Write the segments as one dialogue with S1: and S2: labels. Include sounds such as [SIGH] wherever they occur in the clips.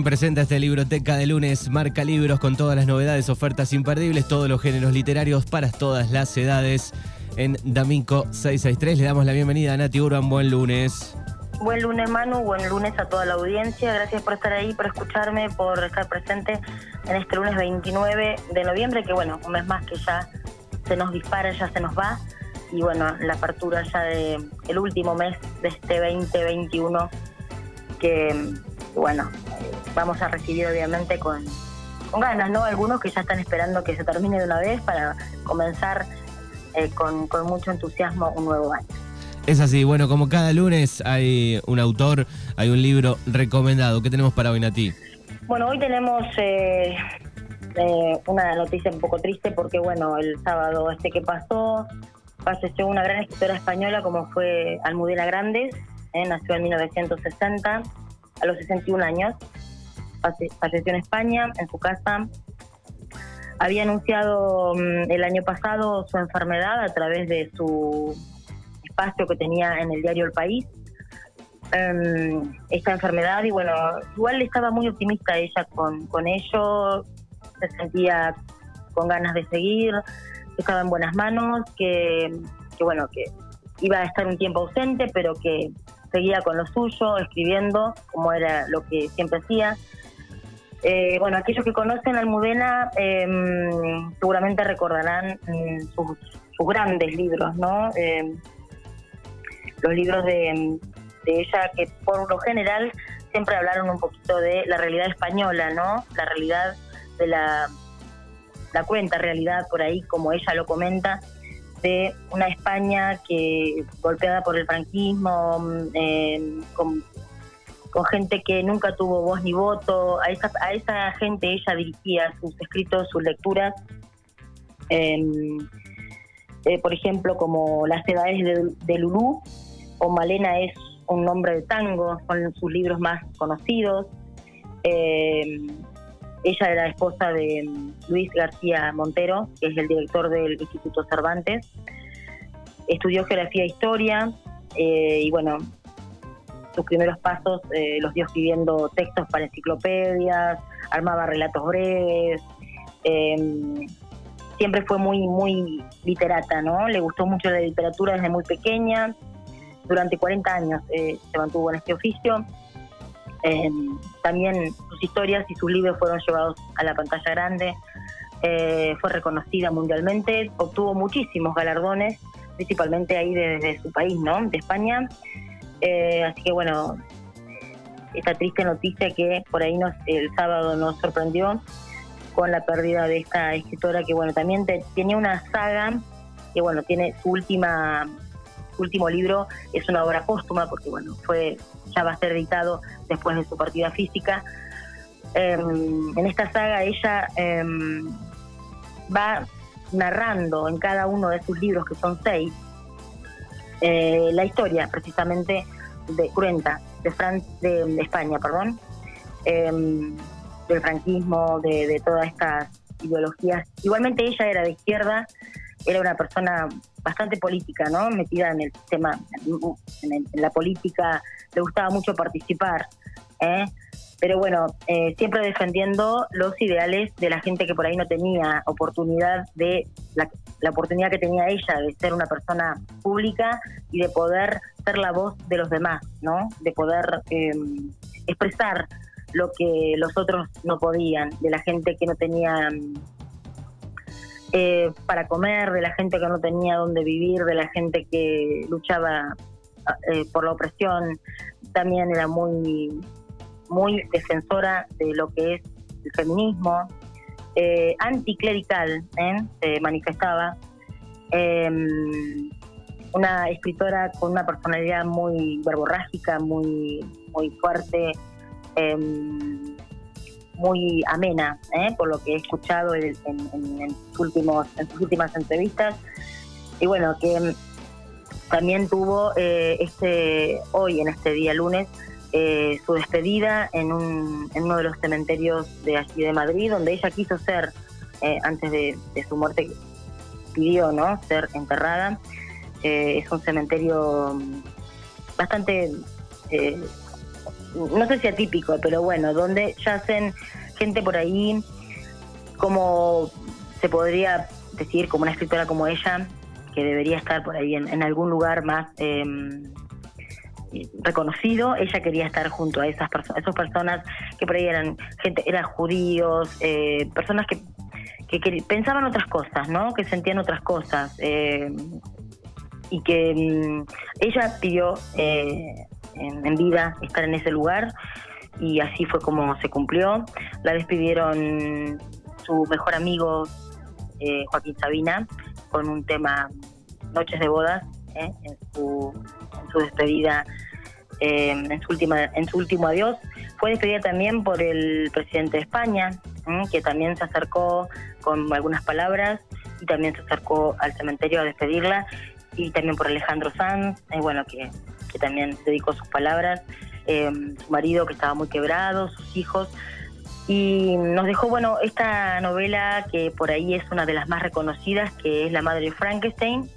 S1: también presenta este libroteca de lunes, marca libros con todas las novedades, ofertas imperdibles, todos los géneros literarios para todas las edades en D'Amico 663. Le damos la bienvenida a Nati Urban, buen lunes.
S2: Buen lunes Manu, buen lunes a toda la audiencia. Gracias por estar ahí, por escucharme, por estar presente en este lunes 29 de noviembre, que bueno, un mes más que ya se nos dispara, ya se nos va. Y bueno, la apertura ya de último mes de este 2021 que bueno, vamos a recibir obviamente con, con ganas, ¿no? Algunos que ya están esperando que se termine de una vez para comenzar eh, con, con mucho entusiasmo un nuevo año.
S1: Es así, bueno, como cada lunes hay un autor, hay un libro recomendado. ¿Qué tenemos para hoy, Nati?
S2: Bueno, hoy tenemos eh, eh, una noticia un poco triste porque, bueno, el sábado este que pasó, falleció una gran escritora española como fue Almudena Grandes, nació en 1960 a los 61 años. Falleció en España, en su casa. Había anunciado mm, el año pasado su enfermedad a través de su espacio que tenía en el diario El País. Em, esta enfermedad y bueno, igual estaba muy optimista ella con, con ello, se sentía con ganas de seguir, estaba en buenas manos, que, que bueno, que iba a estar un tiempo ausente, pero que seguía con lo suyo, escribiendo, como era lo que siempre hacía. Eh, bueno, aquellos que conocen a Almudena em, seguramente recordarán mm, sus, grandes libros, ¿no? Em, los libros de, ella que por lo general siempre hablaron un poquito de la realidad española, ¿no? La realidad de la, la cuenta realidad por ahí, como ella lo comenta, de una España que golpeada por el franquismo, mm, eh, con, gente que nunca tuvo voz ni voto, a esa, a esa gente ella dirigía sus escritos, sus lecturas, em, eh, por ejemplo, como Las edades de, de Lulú, o Malena es un nombre de tango, son sus libros más conocidos. Ella era esposa de mm, Luis García Montero, que es el director del Instituto Cervantes. Estudió geografía e historia eh, y bueno, sus primeros pasos eh, los dio escribiendo textos para enciclopedias, armaba relatos breves. Em, siempre fue muy, muy literata, ¿no? Le gustó mucho la literatura desde muy pequeña. Durante 40 años eh, se mantuvo en este oficio también sus historias y sus libros fueron llevados a la pantalla grande. Eh, fue reconocida mundialmente, obtuvo muchísimos galardones, principalmente ahí desde su país, ¿no? De España. Eh, así que bueno, esta triste noticia que por ahí nos, el sábado nos sorprendió con la pérdida de esta escritora que bueno, también tenía una saga que bueno, tiene su última último libro es una obra póstuma porque bueno, fue ya va a ser editado después de su partida física. Em, en esta saga ella em, va narrando en cada uno de sus libros, que son seis, eh, la historia precisamente de Cruenta, de, Fran de, España, perdón, em, del franquismo, de, de todas estas ideologías. Igualmente ella era de izquierda, era una persona bastante política, ¿no? Metida en el sistema, en, la política, le gustaba mucho participar, ¿eh? Pero bueno, eh, siempre defendiendo los ideales de la gente que por ahí no tenía oportunidad de, la, oportunidad que tenía ella de ser una persona pública y de poder ser la voz de los demás, ¿no? De poder eh, expresar lo que los otros no podían, de la gente que no tenía eh, para comer, de la gente que no tenía dónde vivir, de la gente que luchaba eh, por la opresión. También era muy, muy defensora de lo que es el feminismo. Eh, anticlerical, se manifestaba. Em, una escritora con una personalidad muy verborrágica, muy, muy fuerte. Muy amena, ¿eh? por lo que he escuchado en, sus últimos, en sus últimas entrevistas. Y bueno, que también tuvo eh, este hoy, en este día lunes, eh, su despedida en, un, en uno de los cementerios de allí de Madrid, donde ella quiso ser, antes de, su muerte, pidió no ser enterrada. es un cementerio bastante no sé si atípico, pero bueno, donde yacen gente por ahí como se podría decir, como una escritora como ella, que debería estar por ahí en, algún lugar más em, reconocido, ella quería estar junto a esas personas, esas personas que por ahí eran gente, eran judíos, eh, personas que, que, pensaban otras cosas, ¿no? Que sentían otras cosas. Eh, y que mm, ella pidió eh, en, vida estar en ese lugar y así fue como se cumplió. La despidieron su mejor amigo Joaquín Sabina con un tema Noches de Bodas en su su despedida, eh, en, su última, en su último adiós. Fue despedida también por el presidente de España, que también se acercó con algunas palabras y también se acercó al cementerio a despedirla, y también por Alejandro Sanz, eh, bueno, que, que, también dedicó sus palabras, eh, su marido que estaba muy quebrado, sus hijos. Y nos dejó, bueno, esta novela que por ahí es una de las más reconocidas, que es La Madre de Frankenstein,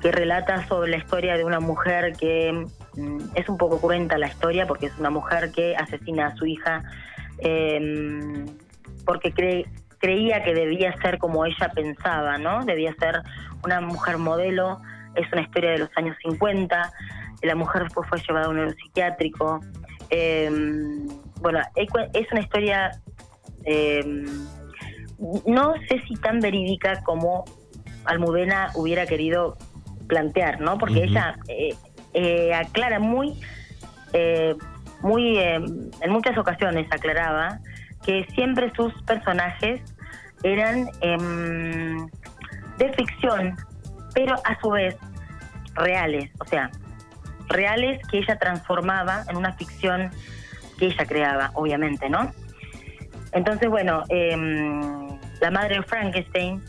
S2: que relata sobre la historia de una mujer que mm, es un poco cruenta la historia porque es una mujer que asesina a su hija em, porque creía que debía ser como ella pensaba, ¿no? Debía ser una mujer modelo. Es una historia de los años 50. La mujer después fue llevada a un neuropsiquiátrico. Em, bueno, es una historia em, no sé si tan verídica como Almudena hubiera querido plantear, ¿no? Porque ella eh, eh, aclara muy, eh, muy, en muchas ocasiones aclaraba que siempre sus personajes eran em, de ficción, pero a su vez reales, o sea, reales que ella transformaba en una ficción que ella creaba, obviamente, ¿no? Entonces, bueno, em, la madre de Frankenstein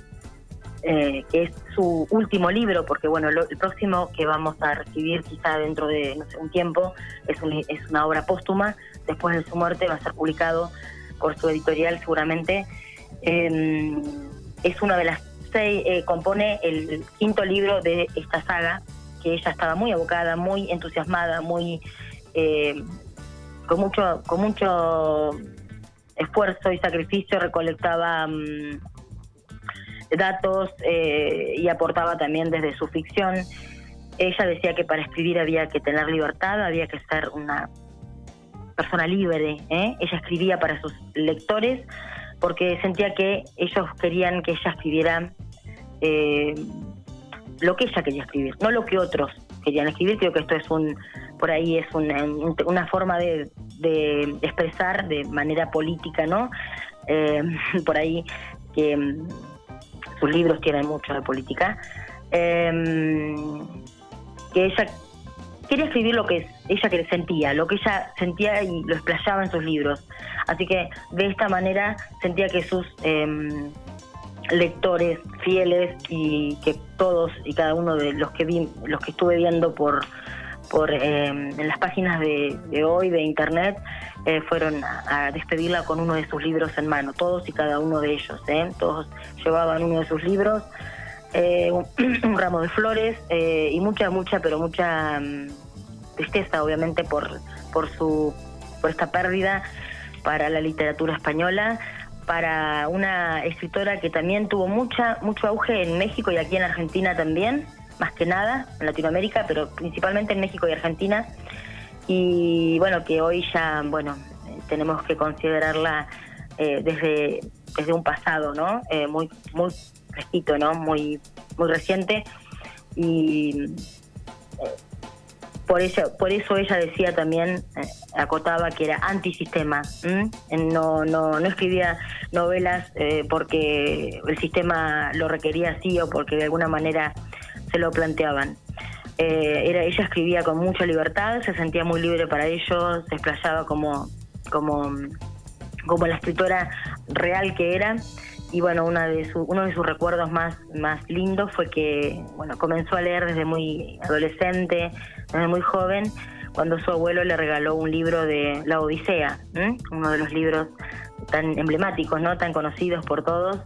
S2: eh, que es su último libro, porque bueno, el próximo que vamos a recibir quizá dentro de no sé, un tiempo es, es una obra póstuma, después de su muerte va a ser publicado por su editorial seguramente. Em, es una de las eh, compone el quinto libro de esta saga, que ella estaba muy abocada, muy entusiasmada, muy eh, con mucho, con mucho esfuerzo y sacrificio recolectaba mm, datos eh, y aportaba también desde su ficción. Ella decía que para escribir había que tener libertad, había que ser una persona libre. ¿eh? Ella escribía para sus lectores porque sentía que ellos querían que ella escribiera eh, lo que ella quería escribir, no lo que otros querían escribir. Creo que esto es un, por ahí es una, una forma de, expresar de manera política, ¿no? [LAUGHS] por ahí que sus libros tienen mucho de política, em, que ella quería escribir lo que ella que sentía, lo que ella sentía y lo explayaba en sus libros. Así que de esta manera sentía que sus em, lectores fieles y que todos y cada uno de los que vi, los que estuve viendo por por em, en las páginas de, hoy de internet eh, fueron a, despedirla con uno de sus libros en mano, todos y cada uno de ellos, ¿eh? todos llevaban uno de sus libros, eh, un, [CLEARS THROAT] ramo de flores y mucha, mucha, pero mucha mm, tristeza, obviamente, por, por, su, por esta pérdida para la literatura española, para una escritora que también tuvo mucha, mucho auge en México y aquí en Argentina también más que nada en Latinoamérica, pero principalmente en México y Argentina. Y bueno, que hoy ya, bueno, tenemos que considerarla eh, desde, desde un pasado, ¿no? Eh, muy, muy fresquito, ¿no? Muy, muy reciente. Y por eso, por eso ella decía también, acotaba que era antisistema. No, no, no escribía novelas porque el sistema lo requería así o porque de alguna manera se lo planteaban. Eh, era, ella escribía con mucha libertad, se sentía muy libre para ello, se explayaba como, como, como la escritora real que era. Y bueno, una de uno de sus recuerdos más, más lindos fue que bueno, comenzó a leer desde muy adolescente, desde muy joven, cuando su abuelo le regaló un libro de La Odisea, uno de los libros tan emblemáticos, no tan conocidos por todos,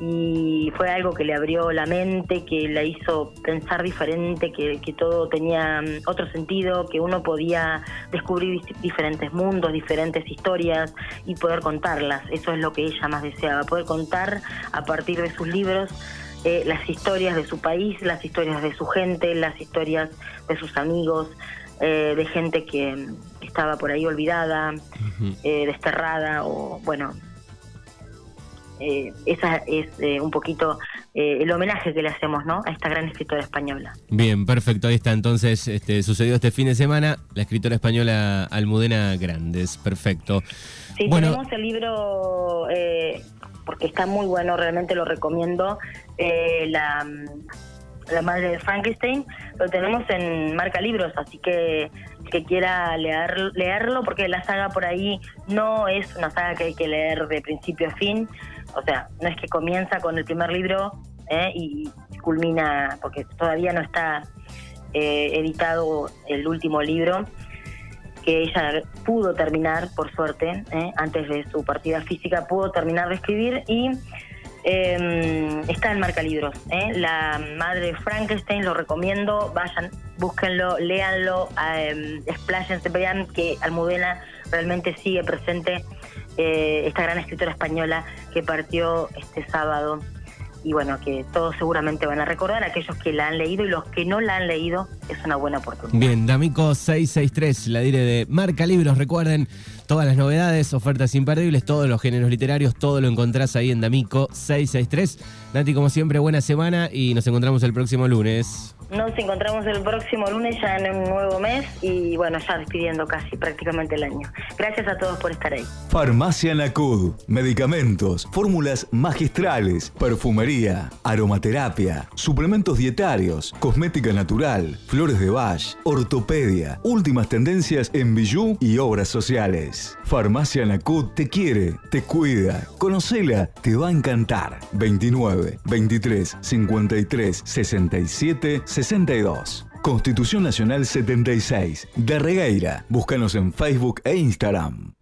S2: y fue algo que le abrió la mente, que la hizo pensar diferente, que, que todo tenía mm, otro sentido, que uno podía descubrir diferentes mundos, diferentes historias y poder contarlas. Eso es lo que ella más deseaba, poder contar a partir de sus libros eh, las historias de su país, las historias de su gente, las historias de sus amigos, eh, de gente que estaba por ahí olvidada, eh, desterrada o bueno eh, esa es eh, un poquito eh, el homenaje que le hacemos ¿no? a esta gran escritora española.
S1: Bien, perfecto, ahí está. Entonces, este, sucedió este fin de semana la escritora española Almudena Grandes, perfecto.
S2: Sí, tenemos el libro, porque está muy bueno, realmente lo recomiendo, la, la madre de Frankenstein, lo tenemos en marca libros, así que que quiera leer, leerlo, porque la saga por ahí no es una saga que hay que leer de principio a fin, o sea, no es que comienza con el primer libro ¿eh? y culmina, porque todavía no está eh, editado el último libro, que ella pudo terminar, por suerte, ¿eh? antes de su partida física, pudo terminar de escribir y em, está en marca libros. La madre de Frankenstein, lo recomiendo, vayan, búsquenlo, léanlo, eh, expláyense, vean que Almudena realmente sigue presente eh, esta gran escritora española que partió este sábado y bueno, que todos seguramente van a recordar, aquellos que la han leído y los que no la han leído, es una buena oportunidad.
S1: Bien, D'Amico 663, la dire de Marca Libros, recuerden todas las novedades, ofertas imperdibles, todos los géneros literarios, todo lo encontrás ahí en D'Amico 663. Nati, como siempre, buena semana y nos encontramos el próximo lunes.
S2: Nos encontramos el próximo lunes ya en un nuevo mes y bueno, ya despidiendo casi prácticamente el año. Gracias a todos por estar ahí.
S3: Farmacia Nacud, medicamentos, fórmulas magistrales, perfumería, aromaterapia, suplementos dietarios, cosmética natural, flores de Bach, ortopedia, últimas tendencias en bijú y obras sociales. Farmacia Nacud te quiere, te cuida, conocela, te va a encantar. 29 23 53 67 62. Constitución Nacional 76. De Regueira. Búscanos en Facebook e Instagram.